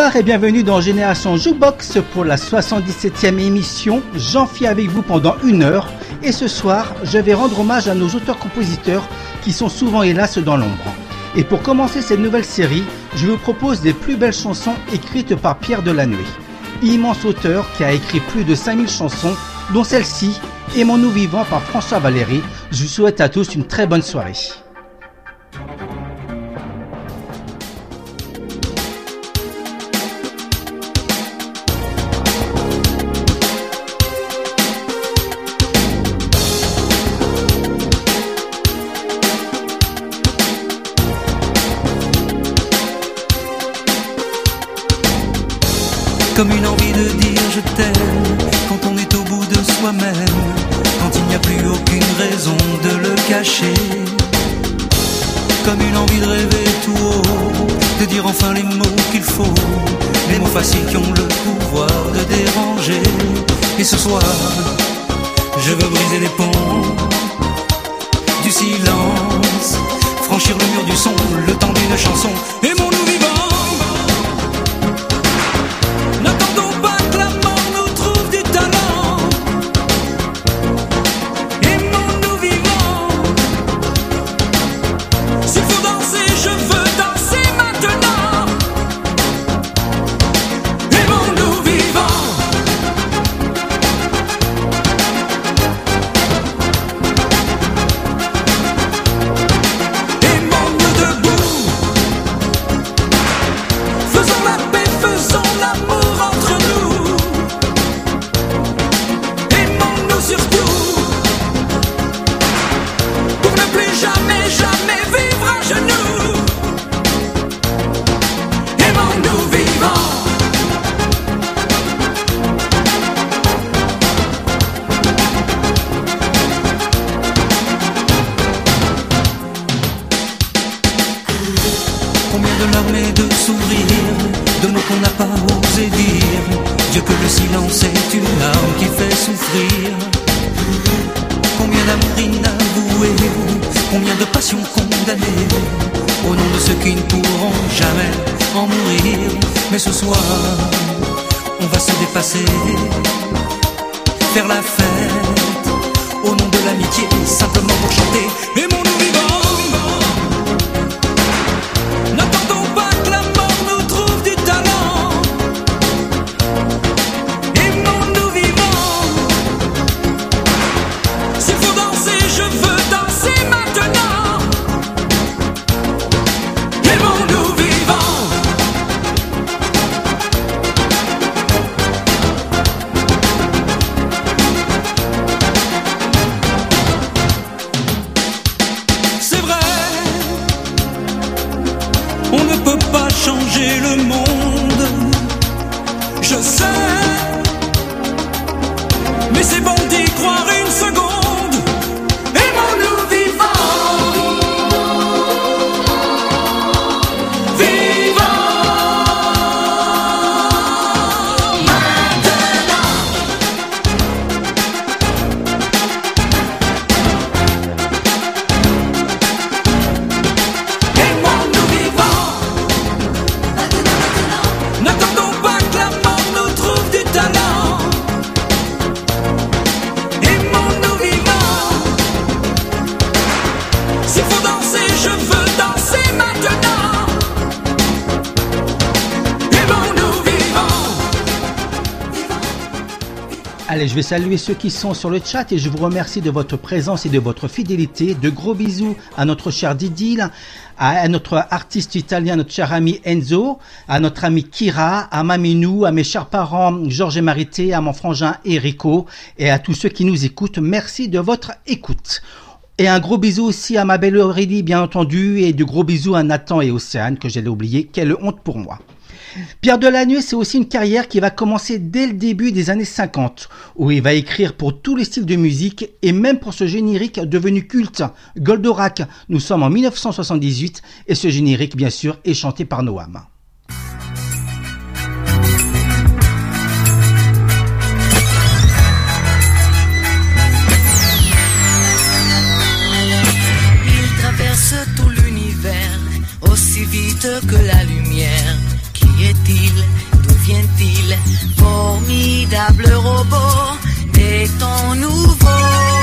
Bonsoir et bienvenue dans Génération Jukebox pour la 77e émission. J'en fie avec vous pendant une heure et ce soir, je vais rendre hommage à nos auteurs-compositeurs qui sont souvent hélas dans l'ombre. Et pour commencer cette nouvelle série, je vous propose des plus belles chansons écrites par Pierre Delannoy. Immense auteur qui a écrit plus de 5000 chansons, dont celle-ci, Aimons-nous vivants par François Valéry. Je vous souhaite à tous une très bonne soirée. Quand il n'y a plus aucune raison de le cacher. Comme une envie de rêver tout haut, de dire enfin les mots qu'il faut, les mots faciles qui ont le pouvoir de déranger. Et ce soir, je veux briser les ponts du silence, franchir le mur du son, le temps d'une chanson. Mais c'est bon d'y croire. Je vais saluer ceux qui sont sur le chat et je vous remercie de votre présence et de votre fidélité. De gros bisous à notre cher Didil, à notre artiste italien, notre cher ami Enzo, à notre ami Kira, à Maminou, à mes chers parents Georges et Marité, à mon frangin Enrico et à tous ceux qui nous écoutent. Merci de votre écoute. Et un gros bisou aussi à ma belle Aurélie, bien entendu, et de gros bisous à Nathan et Océane, que j'allais oublier. Quelle honte pour moi. Pierre Delanoë, c'est aussi une carrière qui va commencer dès le début des années 50, où il va écrire pour tous les styles de musique et même pour ce générique devenu culte, Goldorak. Nous sommes en 1978 et ce générique, bien sûr, est chanté par Noam. Il traverse tout l'univers aussi vite que la lumière est-il? D'où vient-il? Formidable robot, est on nouveau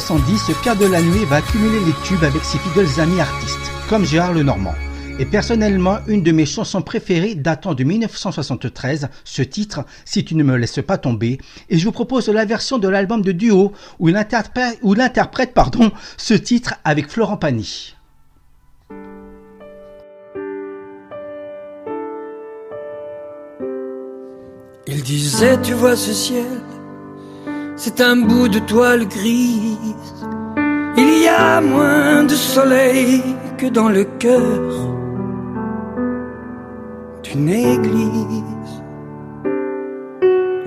70, Pierre Delanoë va accumuler les tubes avec ses fidèles amis artistes, comme Gérard Lenormand. Et personnellement, une de mes chansons préférées datant de 1973, ce titre, Si tu ne me laisses pas tomber, et je vous propose la version de l'album de duo où il interprète, où il interprète pardon, ce titre avec Florent Pagny. Il disait, tu vois ce ciel, c'est un bout de toile grise. Il y a moins de soleil que dans le cœur d'une église.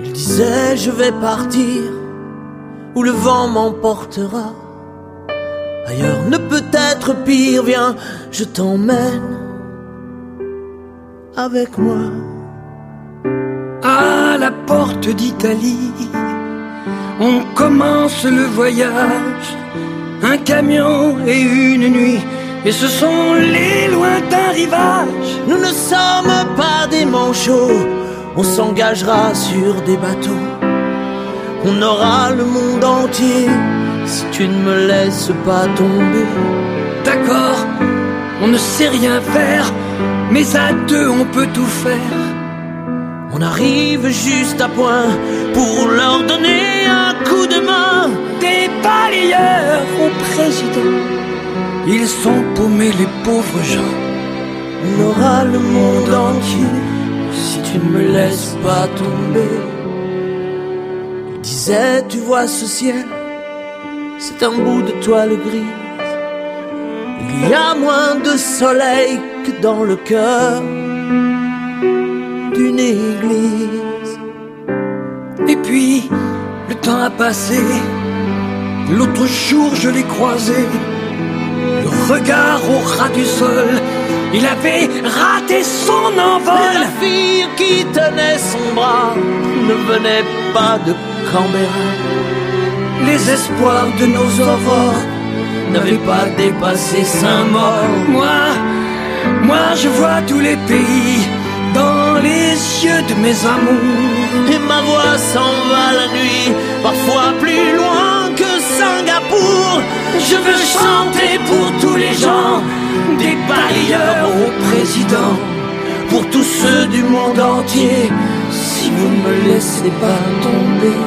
Il disait je vais partir où le vent m'emportera. Ailleurs ne peut être pire, viens, je t'emmène avec moi. À la porte d'Italie, on commence le voyage. Un camion et une nuit, et ce sont les lointains rivages. Nous ne sommes pas des manchots, on s'engagera sur des bateaux. On aura le monde entier si tu ne me laisses pas tomber. D'accord, on ne sait rien faire, mais à deux on peut tout faire. On arrive juste à point pour leur donner un coup de main. Des balayeurs au président, ils sont paumés les pauvres gens. On aura le monde entier si tu ne me laisses pas tomber. Il disait, tu vois ce ciel, c'est un bout de toile grise. Il y a moins de soleil que dans le cœur d'une église. Et puis, le temps a passé. L'autre jour, je l'ai croisé. Le regard au ras du sol. Il avait raté son envol. la fille qui tenait son bras ne venait pas de Canberra. Les espoirs de nos aurores. N'avait pas dépassé Saint-Maur. Moi, moi, je vois tous les pays dans les yeux de mes amours. Et ma voix s'en va la nuit, parfois plus loin que Singapour. Je veux chanter pour tous les gens, des balayeurs au président, Pour tous ceux du monde entier, si vous ne me laissez pas tomber.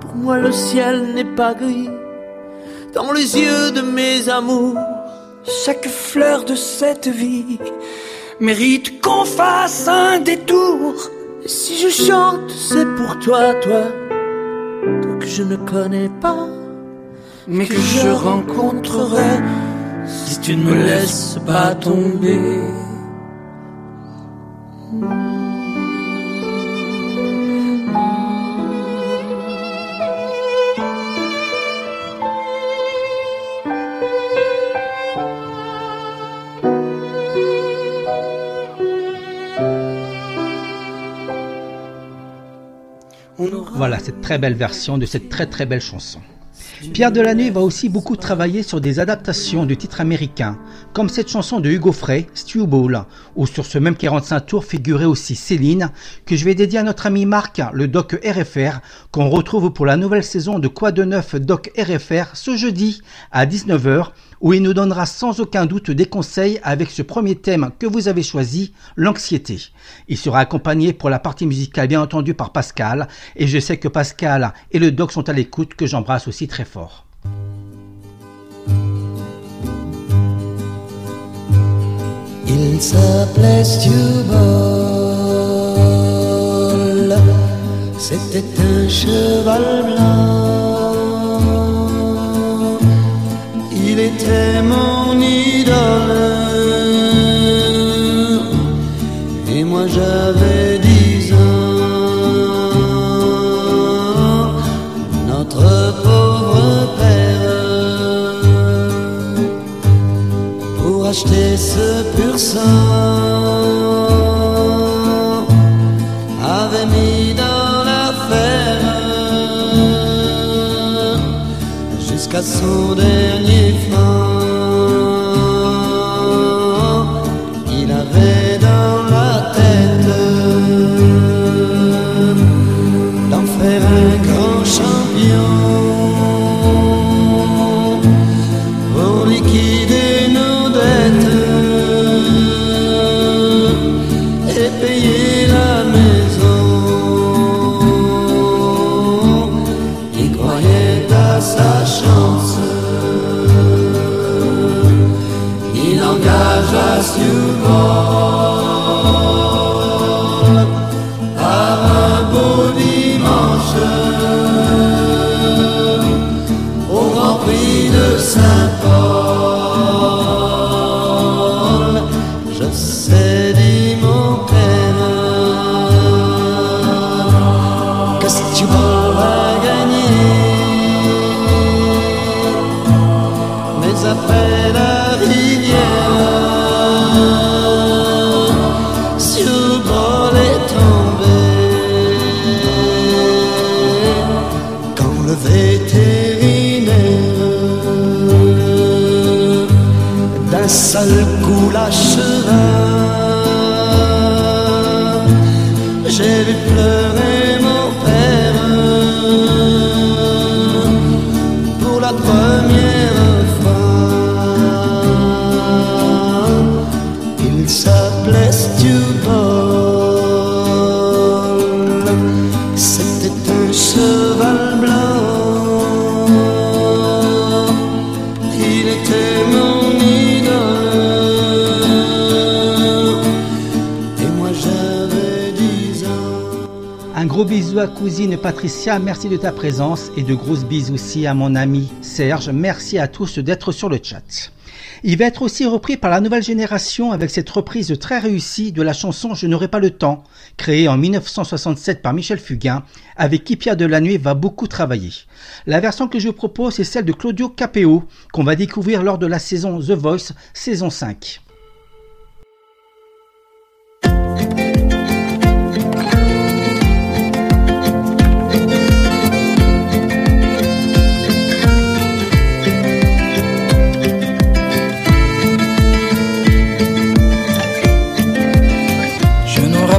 Pour moi, le ciel n'est pas gris, dans les yeux de mes amours. Chaque fleur de cette vie mérite qu'on fasse un détour. Si je chante, c'est pour toi, toi, toi que je ne connais pas, Mais que je rencontrerai si tu ne me laisses pas tomber. Voilà cette très belle version de cette très très belle chanson. Pierre Delanoë va aussi beaucoup travailler sur des adaptations de titres américains, comme cette chanson de Hugo Frey, Stew Ball, où sur ce même 45 tours figurait aussi Céline, que je vais dédier à notre ami Marc, le doc RFR, qu'on retrouve pour la nouvelle saison de Quoi de neuf Doc RFR ce jeudi à 19h, où il nous donnera sans aucun doute des conseils avec ce premier thème que vous avez choisi, l'anxiété. Il sera accompagné pour la partie musicale bien entendu par Pascal, et je sais que Pascal et le doc sont à l'écoute, que j'embrasse aussi très fort. Il s'appelait Stewball. C'était un cheval blanc. Était mon idole. Et moi j'avais dix ans. Notre pauvre père pour acheter ce pur sang avait mis dans l'affaire jusqu'à son dernier Est tombé. Quand le vétérinaire d'un seul coup l'acheva, j'ai vu pleurer cousine Patricia, merci de ta présence et de grosses bisous aussi à mon ami Serge. Merci à tous d'être sur le chat. Il va être aussi repris par la nouvelle génération avec cette reprise très réussie de la chanson Je n'aurai pas le temps, créée en 1967 par Michel Fugain, avec qui Pierre Delanoë va beaucoup travailler. La version que je propose c'est celle de Claudio Capeo, qu'on va découvrir lors de la saison The Voice, saison 5.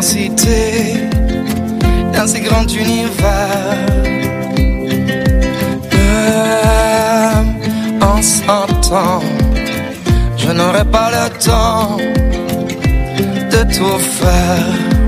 immensité, dans ces grands univers. Même en ans, je n'aurai pas le temps de tout faire.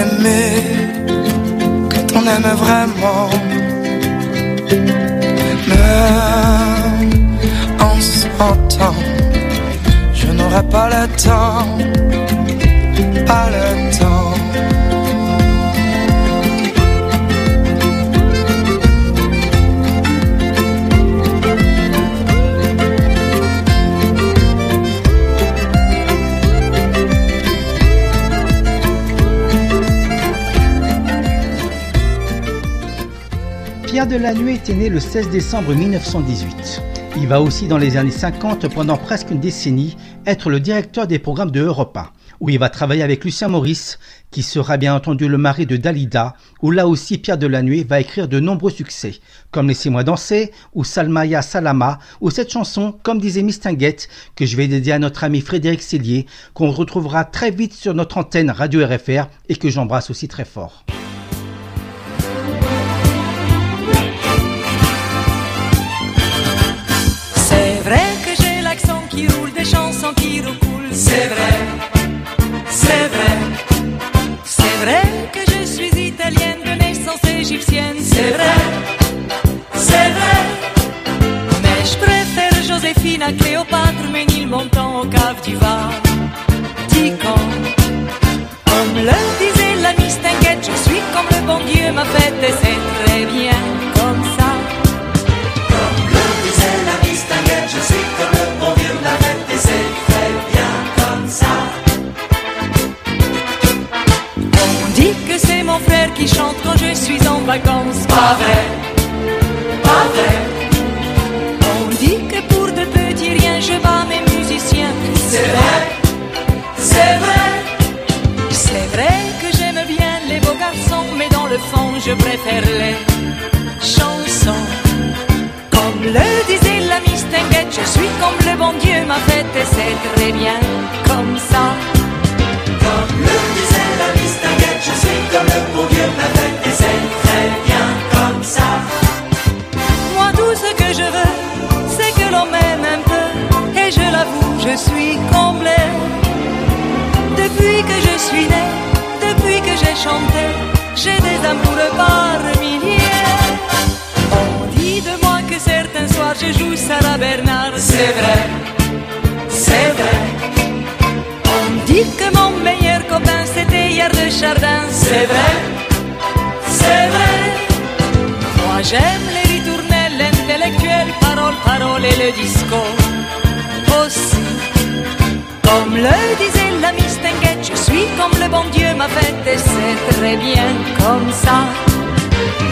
Aimer, quand on aime vraiment, même en s'entend, je n'aurai pas le temps, pas le temps. Pierre Delannoy était né le 16 décembre 1918. Il va aussi dans les années 50 pendant presque une décennie être le directeur des programmes de Europe 1, où il va travailler avec Lucien Maurice, qui sera bien entendu le mari de Dalida, où là aussi Pierre Delannoy va écrire de nombreux succès, comme Laissez-moi danser, ou Salmaya Salama, ou cette chanson, comme disait Miss Tinguette, que je vais dédier à notre ami Frédéric Cellier, qu'on retrouvera très vite sur notre antenne Radio RFR et que j'embrasse aussi très fort. C'est vrai, c'est vrai. C'est vrai que je suis italienne de naissance égyptienne. C'est vrai, c'est vrai. Mais je préfère Joséphine à Cléopâtre, Ménil montant au cave du Var. Ticon. Comme le disait la Miss Tinguette, je suis comme le bon Dieu m'a fait et chante quand je suis en vacances. Pas vrai, pas vrai. On dit que pour de petits riens, je bats mes musiciens. C'est vrai, c'est vrai. C'est vrai que j'aime bien les beaux garçons, mais dans le fond, je préfère les chansons. Comme le disait la Miss Tinguette, je suis comme le bon Dieu m'a fait et c'est très bien comme ça. Et c'est très bien comme ça. Moi tout ce que je veux, c'est que l'on m'aime un peu et je l'avoue, je suis comblé. Depuis que je suis né, depuis que j'ai chanté, j'ai des amoureux par milliers. On dit de moi que certains soirs je joue Sarah Bernard. C'est vrai, c'est vrai. On dit que mon meilleur copain c'était hier de Chardin. C'est vrai, j'aime les ritournelles, l'intellectuel, parole, parole et le disco. Aussi. Comme le disait la Miss Tinguette, je suis comme le bon Dieu m'a fait et c'est très bien comme ça.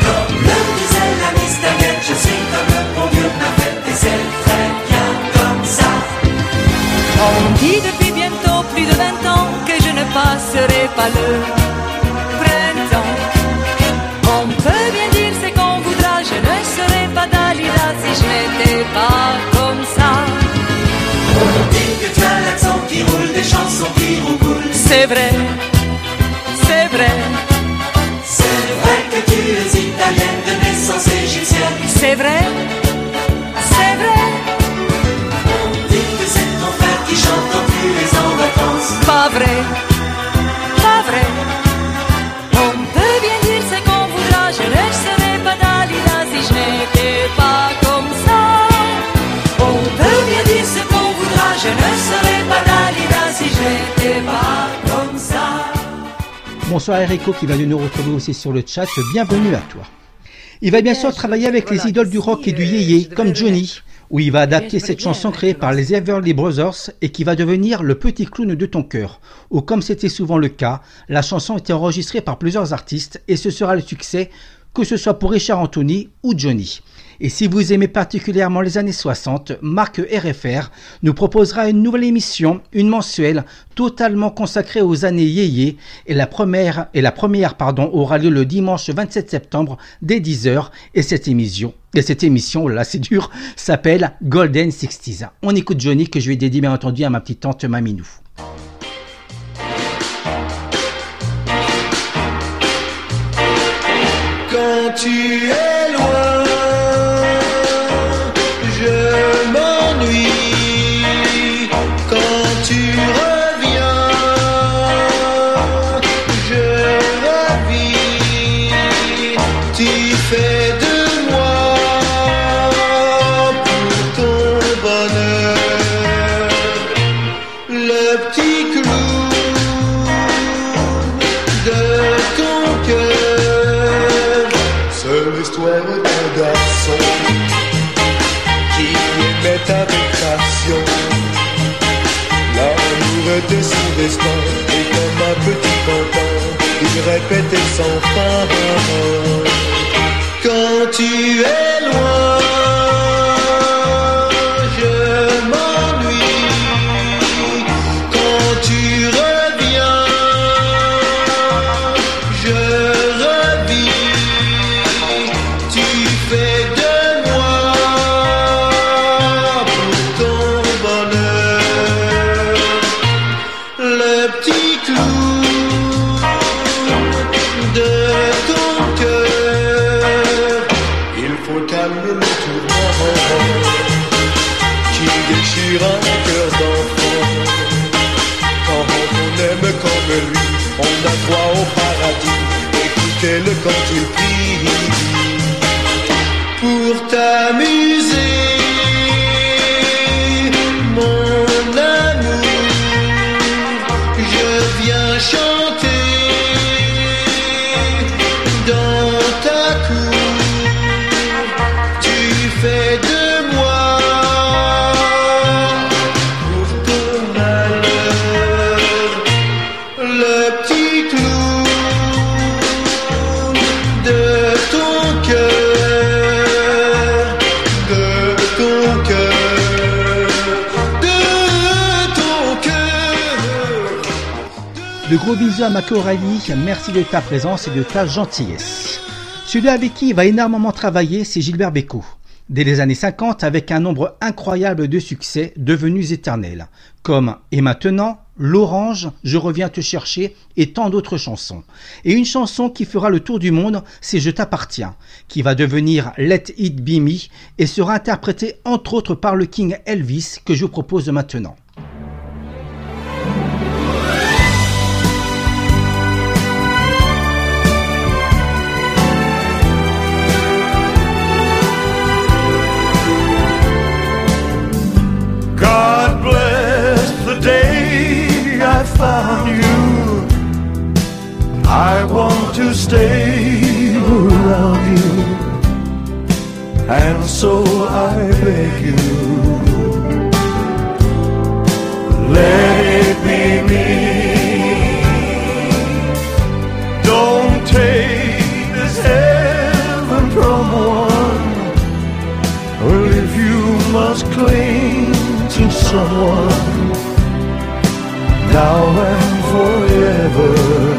Comme le disait la Miss Tinguette, je suis comme le bon Dieu m'a fait et c'est très bien comme ça. On dit depuis bientôt plus de 20 ans que je ne passerai pas le n'étais pas comme ça. C'est vrai, c'est vrai. C'est vrai que tu es italienne de naissance égyptienne. C'est vrai, c'est vrai. On dit que c'est ton frère qui chante quand tu es en vacances. Pas vrai, Bonsoir Erico qui va de nous retrouver aussi sur le chat. Bienvenue à toi. Il va bien sûr travailler avec les idoles du rock et du yéyé comme Johnny où il va adapter cette chanson créée par les Everly Brothers et qui va devenir le petit clown de ton cœur. Ou comme c'était souvent le cas, la chanson était enregistrée par plusieurs artistes et ce sera le succès que ce soit pour Richard Anthony ou Johnny. Et si vous aimez particulièrement les années 60, Marc RFR nous proposera une nouvelle émission, une mensuelle, totalement consacrée aux années yéyé. Et la première, et la première pardon, aura lieu le dimanche 27 septembre dès 10h. Et cette émission, et cette émission, là c'est dur, s'appelle Golden 60s. On écoute Johnny que je vais dédier bien entendu à ma petite tante Maminou. Il gros bisous à ma Coralie, merci de ta présence et de ta gentillesse. Celui avec qui il va énormément travailler, c'est Gilbert Bécaud. Dès les années 50, avec un nombre incroyable de succès devenus éternels, comme Et maintenant, L'Orange, Je reviens te chercher et tant d'autres chansons. Et une chanson qui fera le tour du monde, c'est Je t'appartiens, qui va devenir Let It Be Me et sera interprétée entre autres par le King Elvis que je vous propose maintenant. God bless the day I found you. I want to stay around you, and so I beg you, let it be me. Don't take someone now and forever,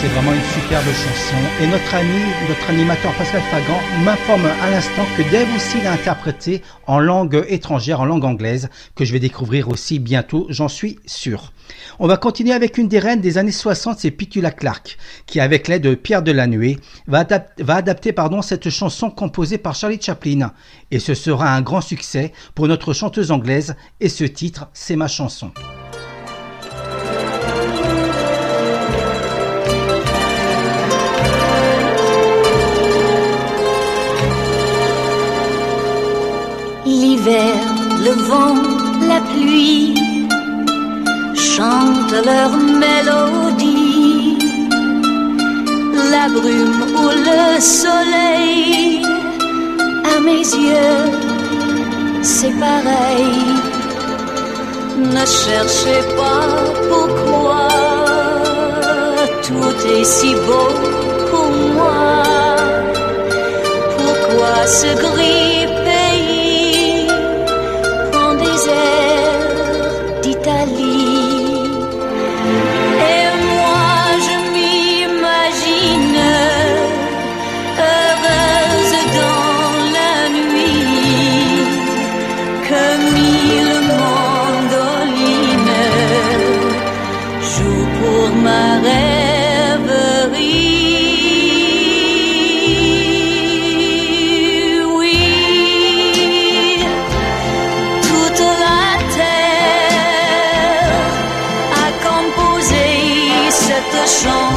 c'est vraiment une superbe chanson. Et notre ami, notre animateur Pascal Fagan m'informe à l'instant que Dave aussi l'a interprété en langue étrangère, en langue anglaise, que je vais découvrir aussi bientôt, j'en suis sûr. On va continuer avec une des reines des années 60, c'est Pitula Clark, qui avec l'aide de Pierre Delannoy va, adap- va adapter cette chanson composée par Charlie Chaplin. Et ce sera un grand succès pour notre chanteuse anglaise, et ce titre, c'est ma chanson. Vent, la pluie chantent leur mélodie. La brume ou le soleil, à mes yeux, c'est pareil. Ne cherchez pas pourquoi tout est si beau pour moi. Pourquoi ce gris chanson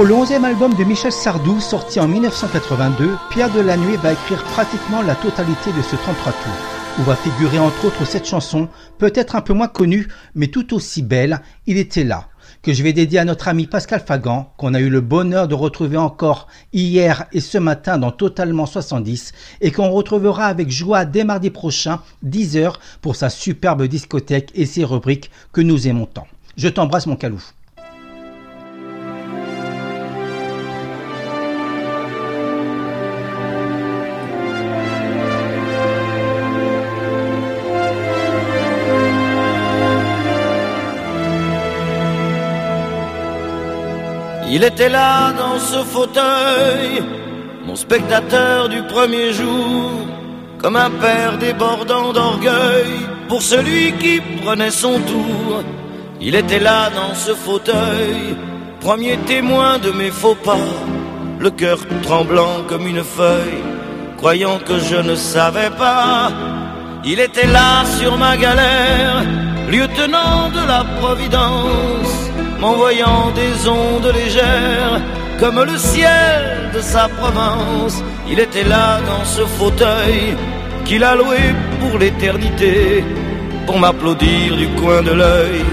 Pour le 11e album de Michel Sardou, sorti en 1982, Pierre Delannoy va écrire pratiquement la totalité de ce 33 tours, où va figurer entre autres cette chanson, peut-être un peu moins connue, mais tout aussi belle, Il était là, que je vais dédier à notre ami Pascal Fagan, qu'on a eu le bonheur de retrouver encore hier et ce matin dans Totalement 70, et qu'on retrouvera avec joie dès mardi prochain, 10h, pour sa superbe discothèque et ses rubriques que nous aimons tant. Je t'embrasse mon calou. Il était là dans ce fauteuil, mon spectateur du premier jour, comme un père débordant d'orgueil pour celui qui prenait son tour. Il était là dans ce fauteuil, premier témoin de mes faux pas, le cœur tremblant comme une feuille, croyant que je ne savais pas. Il était là sur ma galère, lieutenant de la Providence, m'envoyant des ondes légères comme le ciel de sa province. Il était là dans ce fauteuil qu'il a loué pour l'éternité, pour m'applaudir du coin de l'œil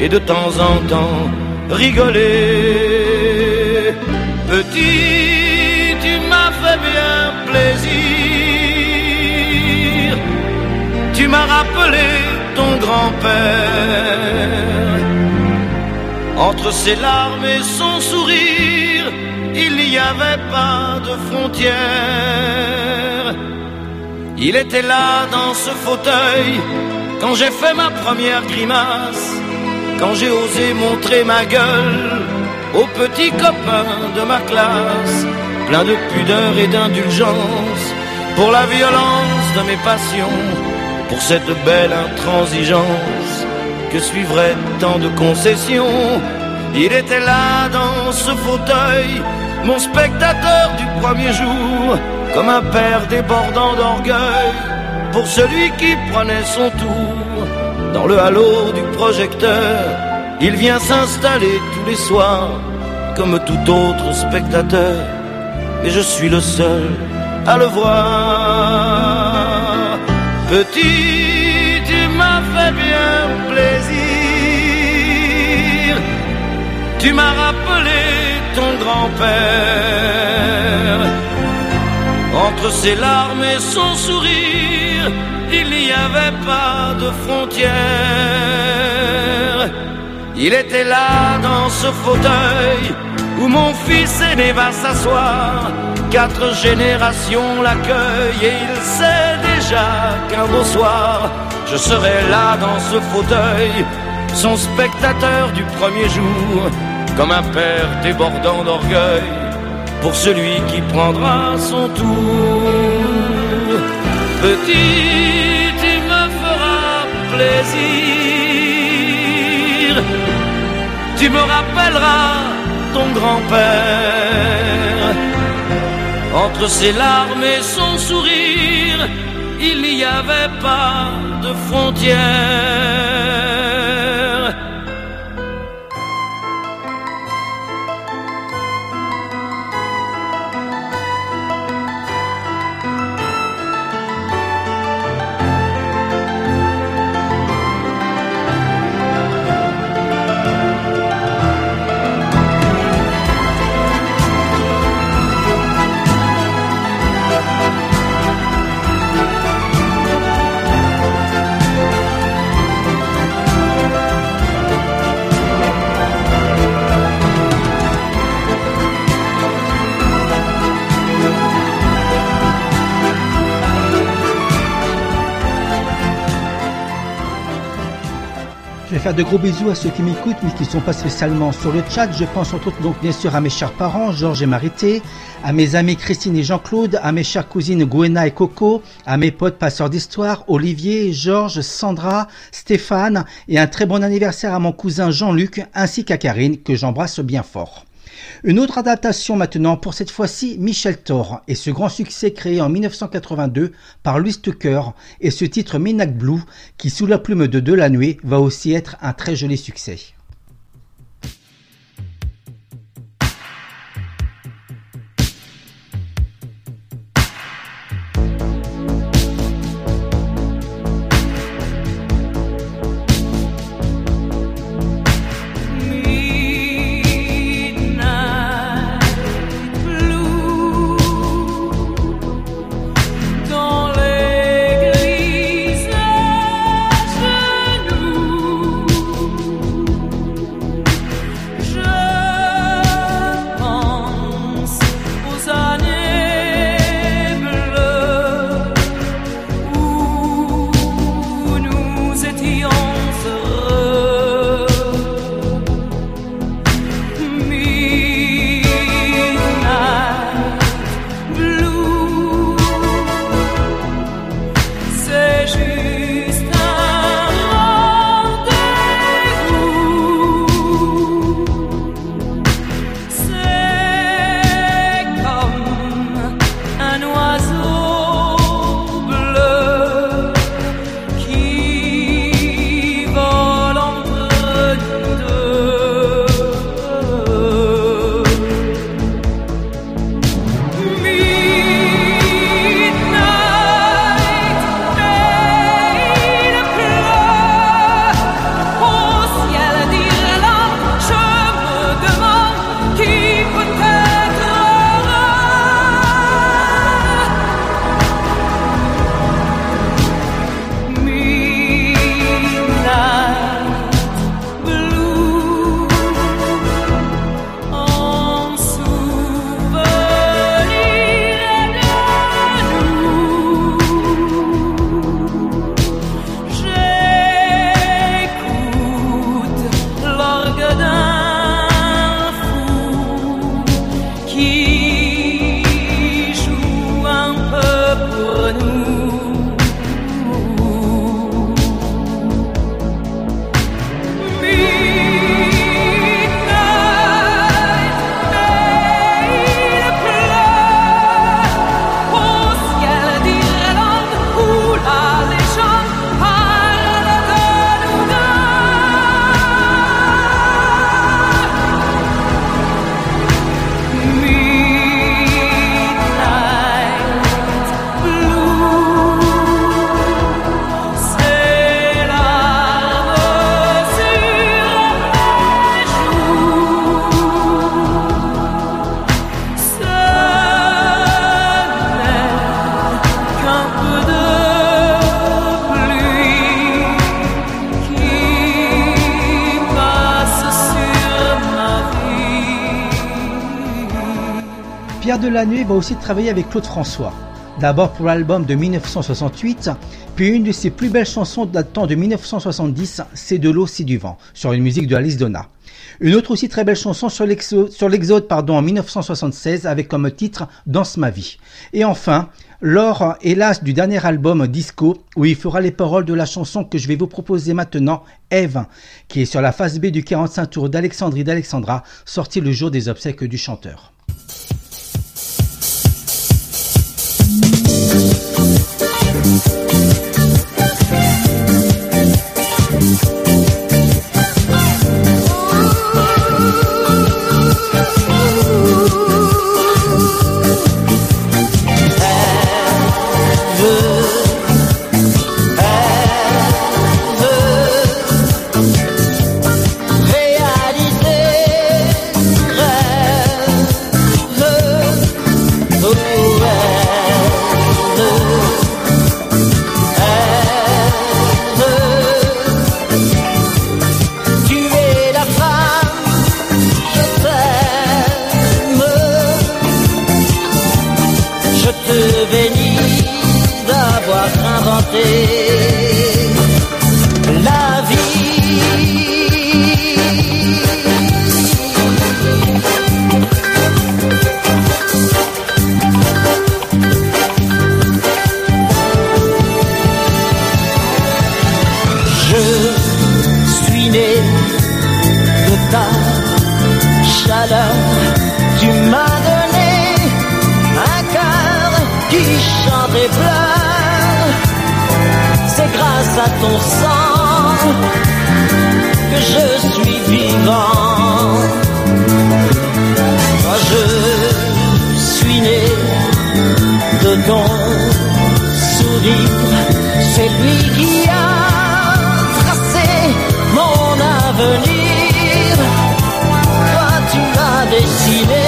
et de temps en temps rigoler. Petit, tu m'as fait bien plaisir. Tu m'as rappelé ton grand-père. Entre ses larmes et son sourire, il n'y avait pas de frontières. Il était là dans ce fauteuil quand j'ai fait ma première grimace, quand j'ai osé montrer ma gueule aux petits copains de ma classe, plein de pudeur et d'indulgence pour la violence de mes passions, pour cette belle intransigeance que suivrait tant de concessions. Il était là dans ce fauteuil, mon spectateur du premier jour, comme un père débordant d'orgueil pour celui qui prenait son tour. Dans le halo du projecteur, il vient s'installer tous les soirs comme tout autre spectateur, et je suis le seul à le voir. Petit, tu m'as rappelé ton grand-père. Entre ses larmes et son sourire, il n'y avait pas de frontières. Il était là dans ce fauteuil où mon fils aîné va s'asseoir. Quatre générations l'accueillent et il sait déjà qu'un beau soir, je serai là dans ce fauteuil, son spectateur du premier jour, comme un père débordant d'orgueil pour celui qui prendra son tour. Petit, tu me feras plaisir, tu me rappelleras ton grand-père. Entre ses larmes et son sourire, il n'y avait pas de frontières. De gros bisous à ceux qui m'écoutent, mais qui ne sont pas spécialement sur le chat. Je pense entre autres donc bien sûr à mes chers parents, Georges et Marité, à mes amis Christine et Jean-Claude, à mes chères cousines Gwenna et Coco, à mes potes passeurs d'histoire, Olivier, Georges, Sandra, Stéphane, et un très bon anniversaire à mon cousin Jean-Luc, ainsi qu'à Karine, que j'embrasse bien fort. Une autre adaptation maintenant, pour cette fois-ci Michel Thor, et ce grand succès créé en 1982 par Louis Tucker, et ce titre Minac Blue, qui sous la plume de Delannoy va aussi être un très joli succès. Delanoë va aussi travailler avec Claude François. D'abord pour l'album de 1968, puis une de ses plus belles chansons datant de 1970, C'est de l'eau, c'est du vent, sur une musique de Alice Donna. Une autre aussi très belle chanson sur l'Exode en 1976 avec comme titre Danse ma vie. Et enfin, lors, hélas, du dernier album Disco, où il fera les paroles de la chanson que je vais vous proposer maintenant, Eve, qui est sur la face B du 45 tours d'Alexandrie d'Alexandra, sorti le jour des obsèques du chanteur. thank you ton sang que je suis vivant. Moi je suis né de ton sourire, c'est lui qui a tracé mon avenir. Toi tu l'as dessiné.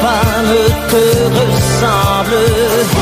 femmes te ressemblent.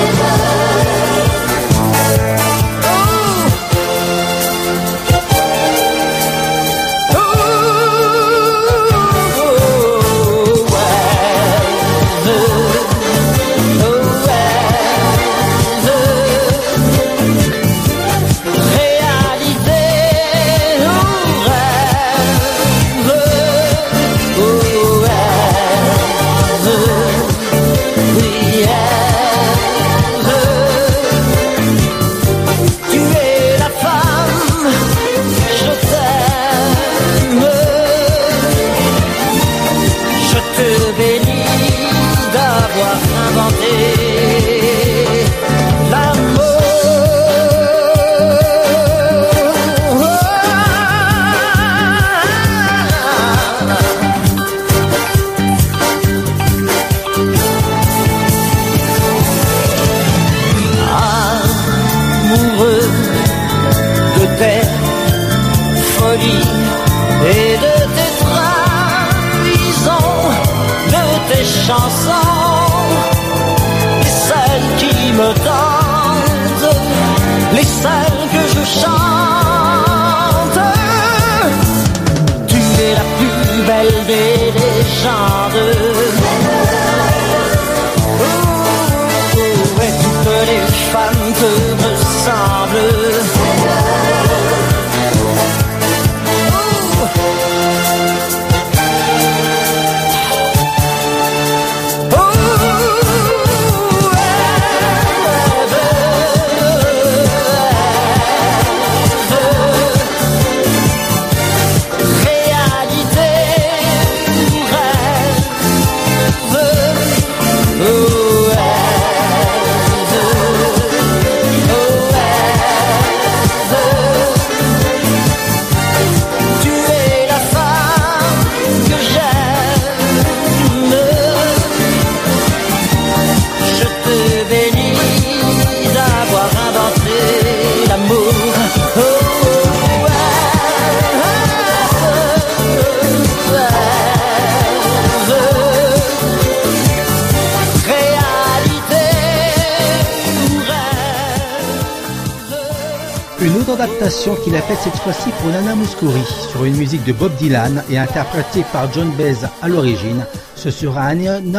Qu'il a faite cette fois-ci pour Nana Mouskouri sur une musique de Bob Dylan et interprétée par John Baez à l'origine. Ce sera un,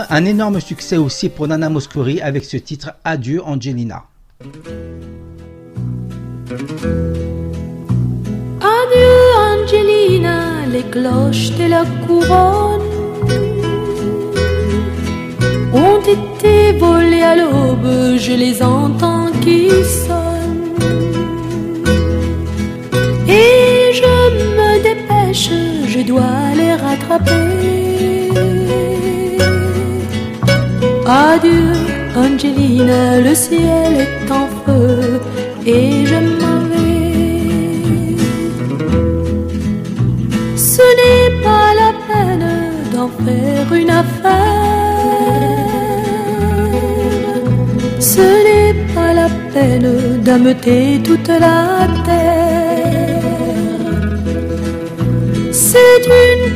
un énorme succès aussi pour Nana Mouskouri avec ce titre Adieu Angelina. Adieu Angelina, les cloches de la couronne ont été volées à l'aube, je les entends qui Adieu Angelina, le ciel est en feu et je m'en vais. Ce n'est pas la peine d'en faire une affaire. Ce n'est pas la peine d'ameuter toute la terre.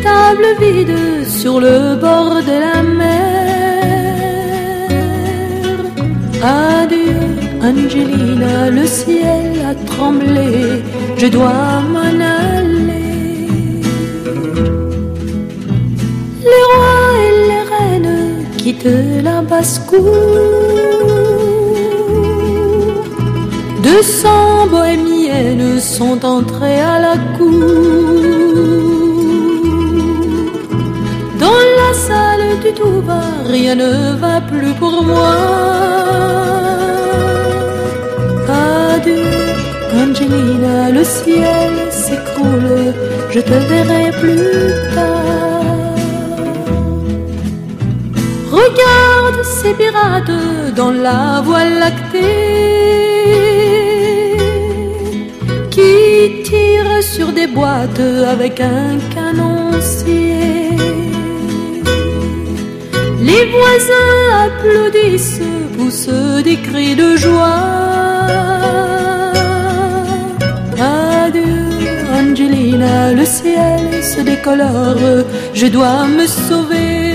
Table vide sur le bord de la mer. Adieu, Angelina, le ciel a tremblé, je dois m'en aller. Les rois et les reines quittent la basse-cour. Deux cents bohémiennes sont entrées à la cour. Salle du tout va, rien ne va plus pour moi. Adieu, Angelina, le ciel s'écroule, je te verrai plus tard. Regarde ces pirates dans la voie lactée qui tirent sur des boîtes avec un canoncier. Les voisins applaudissent, poussent des cris de joie. Adieu, Angelina, le ciel se décolore, je dois me sauver.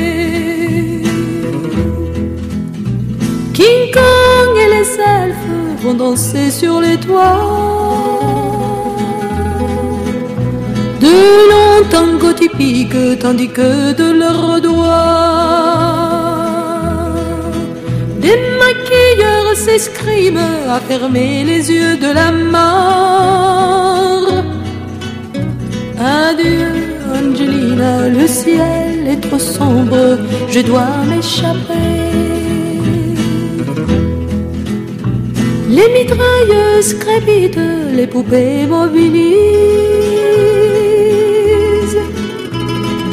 King Kong et les elfes vont danser sur les toits. De longs tangos typiques, tandis que de leurs doigts, des maquilleurs s'escriment à fermer les yeux de la mort. Adieu, Angelina, le ciel est trop sombre, je dois m'échapper. Les mitrailleuses crépitent, les poupées mobilisent.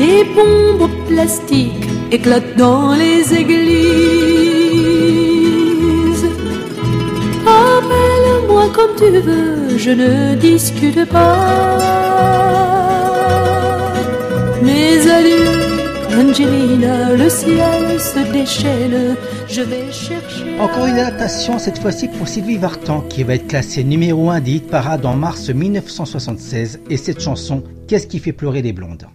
Des bombes plastiques éclatent dans les églises. Comme tu veux, je ne discute pas. Mais adieu, Angelina, le ciel se déchaîne, je vais chercher. Encore une adaptation, cette fois-ci pour Sylvie Vartan, qui va être classée numéro 1 des hit parades en mars 1976. Et cette chanson, Qu'est-ce qui fait pleurer les blondes?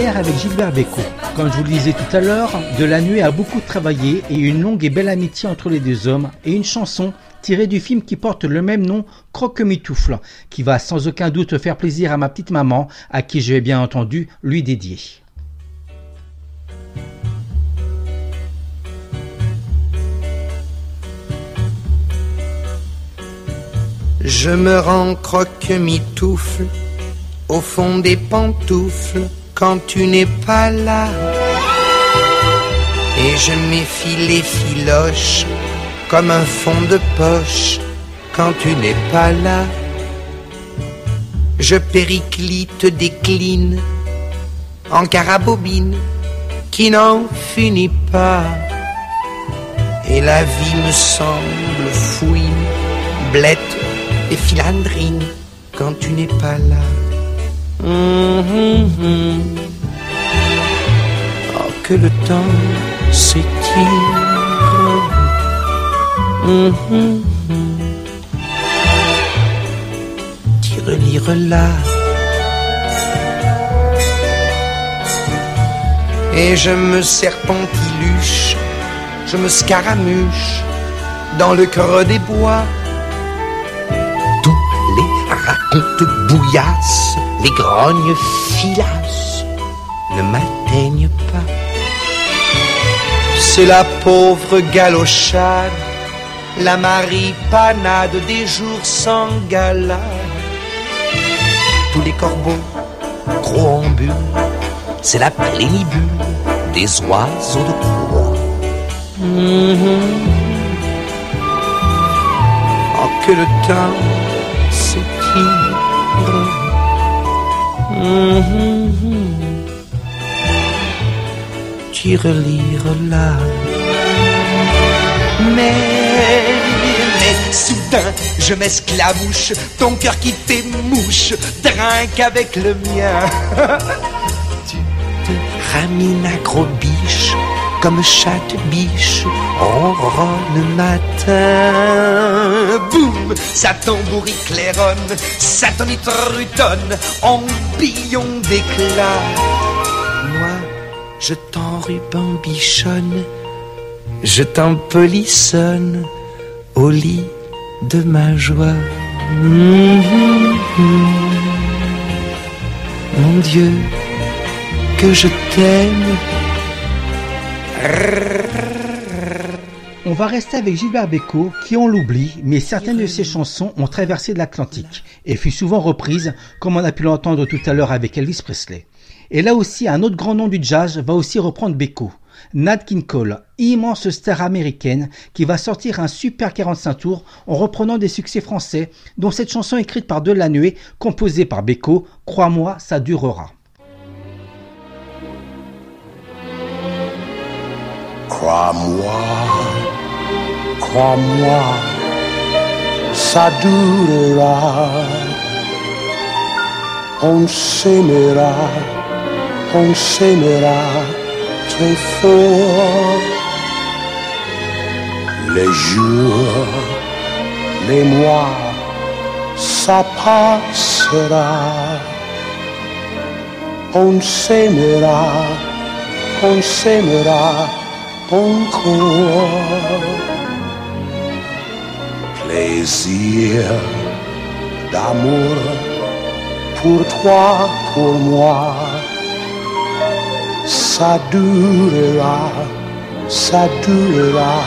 Avec Gilbert Bécaud. Comme je vous le disais tout à l'heure, De la Nuit a beaucoup travaillé et une longue et belle amitié entre les deux hommes et une chanson tirée du film qui porte le même nom, Croque-Mitoufle, qui va sans aucun doute faire plaisir à ma petite maman, à qui je vais bien entendu lui dédier. Je me rends croque-mitoufle au fond des pantoufles quand tu n'es pas là. Et je méfie les filoches comme un fond de poche quand tu n'es pas là. Je périclite, décline en carabobine qui n'en finit pas. Et la vie me semble fouine, blette et filandrine quand tu n'es pas là. Hum. Oh, que le temps s'étire. Hum. Tire, lire là. Et je me serpentiluche, je me scaramuche dans le creux des bois. Tous les racontes bouillasses, les grognes filasses ne m'atteignent pas. C'est la pauvre galochade, la maripanade des jours sans gala. Tous les corbeaux, gros en bulle, c'est la plénibule des oiseaux de proie. Mhm. Oh, que le temps s'étire. Mhm. Tire lire là. Mais, soudain, je m'esclavouche, ton cœur qui t'émouche, trinque avec le mien. tu te ramines à gros biche, comme chatte biche, ronronne matin. Boum, ça tambourit claironne, ça tonitrutonne, en billon d'éclat. Moi, je t'enruban bichonne, je t'empolissonne au lit de ma joie. Mhm. Mon Dieu, que je t'aime. On va rester avec Gilbert Bécaud, qui on l'oublie, mais certaines de ses chansons ont traversé l'Atlantique et fut souvent reprise, comme on a pu l'entendre tout à l'heure avec Elvis Presley. Et là aussi, un autre grand nom du jazz va aussi reprendre Bécaud. Nat King Cole, immense star américaine qui va sortir un super 45 tours en reprenant des succès français, dont cette chanson écrite par Delanoë, composée par Bécaud, Crois-moi, ça durera. Crois-moi, crois-moi, ça durera. On s'aimera, on s'aimera très fort. Les jours, les mois, ça passera. On s'aimera, on s'aimera encore. Plaisir d'amour pour toi, pour moi, ça durera, ça durera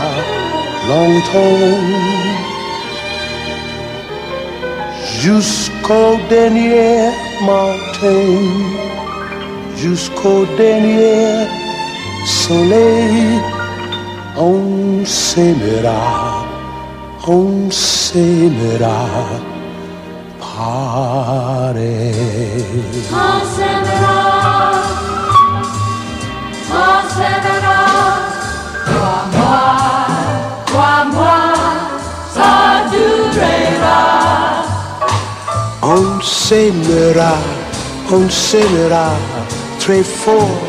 longtemps. Jusqu'au dernier matin, jusqu'au dernier soleil, on s'aimera, on s'aimera pareil. On s'aimera, on s'aimera. Crois-moi, crois-moi, ça durera. On s'aimera, on s'aimera très fort.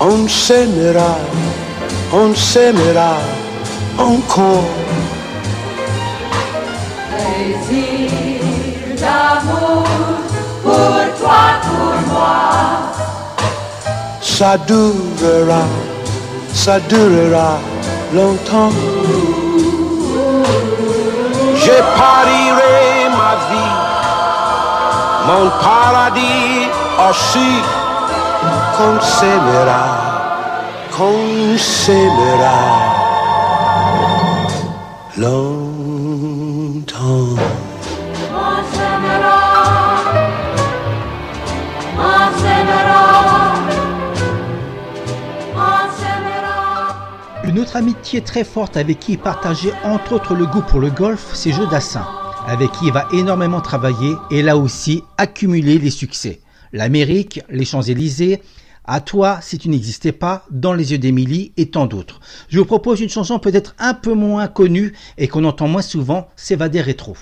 On s'aimera, on s'aimera encore. Plaisir d'amour pour toi, pour moi. Ça durera, ça durera longtemps. Je parierai ma vie, mon paradis s'aimera, qu'on s'aimera longtemps. On s'aimera, on s'aimera, on s'aimera. Une autre amitié très forte avec qui il partageait entre autres le goût pour le golf, c'est Joe Dassin, avec qui il va énormément travailler et là aussi accumuler les succès. L'Amérique, les Champs-Élysées, à toi si tu n'existais pas, dans les yeux d'Émilie et tant d'autres. Je vous propose une chanson peut-être un peu moins connue et qu'on entend moins souvent, s'évader rétro.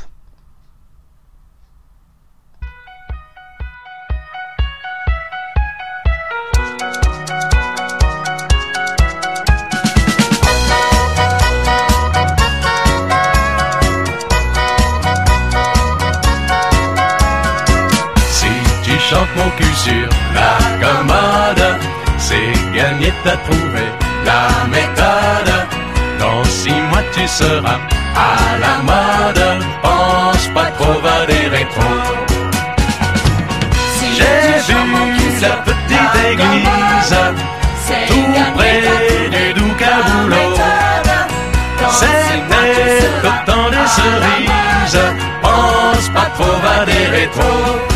Sur la commode, c'est gagné, t'as trouvé la méthode. Dans six mois tu seras à la mode, pense pas trop va des rétros. J'ai vu la petite église, tout près du Doucaboulot. C'était temps des cerises, pense pas trop va des rétros.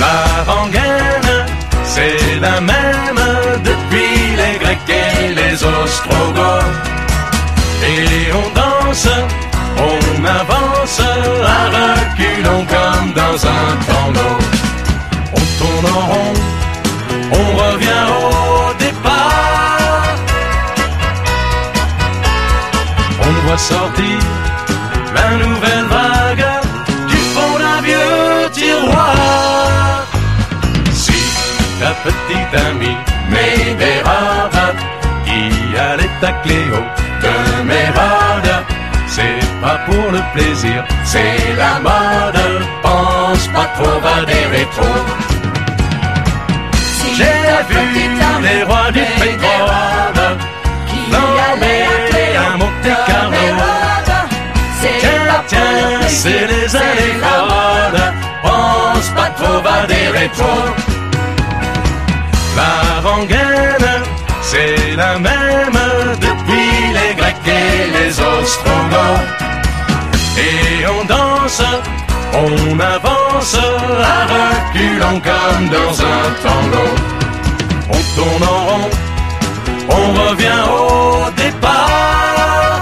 La rengaine, c'est la même depuis les Grecs et les Ostrogoths. Et on danse, on avance à reculons comme dans un tango. On tourne en rond, on revient ta petite amie Médérade qui allait à Cléo de Mérode, c'est pas pour le plaisir, c'est la mode. Pense pas trop à des rétros. J'ai vu les rois du pétrole flamber à Monte Carlo. Tiens, tiens, c'est les années folles. Pense pas trop à des rétros. La rengaine, c'est la même depuis les Grecs et les Ostrogoths. Et on danse, on avance à reculons comme dans un tango. On tourne en rond, on revient au départ.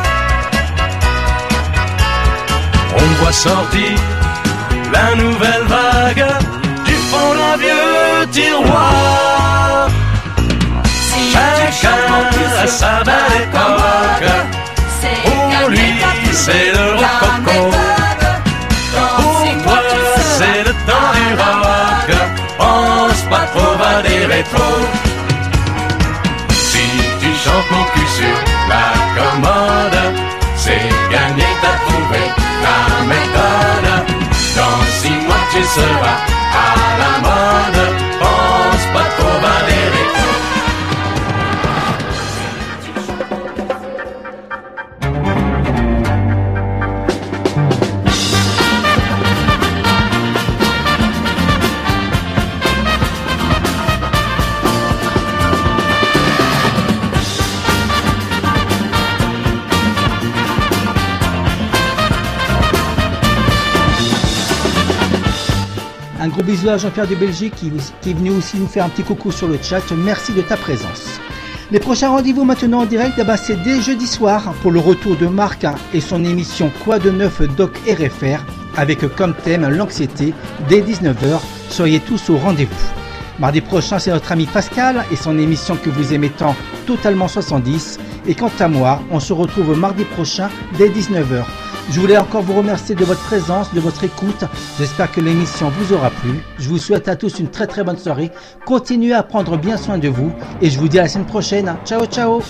On voit sortir la nouvelle vague du fond d'un vieux tiroir. Chacun a sa belle époque. Pour lui, c'est le rococo. Pour toi, c'est le temps du rock. Pense pas trop à des rétros. Si tu chantes mon cul sur la commode, c'est gagné, t'as trouvé la méthode. Dans six mois, tu seras à la mode. Pense pas trop à des Jean-Pierre de Belgique qui, qui est venu aussi nous faire un petit coucou sur le chat. Merci de ta présence. Les prochains rendez-vous maintenant en direct, eh ben, c'est dès jeudi soir pour le retour de Marc hein, et son émission Quoi de neuf Doc RFR avec comme thème l'anxiété dès 19h. Soyez tous au rendez-vous. Mardi prochain, c'est notre ami Pascal et son émission que vous aimez tant, Totalement 70. Et quant à moi, on se retrouve mardi prochain dès 19h. Je voulais encore vous remercier de votre présence, de votre écoute. J'espère que l'émission vous aura plu. Je vous souhaite à tous une très très bonne soirée. Continuez à prendre bien soin de vous et je vous dis à la semaine prochaine. Ciao ciao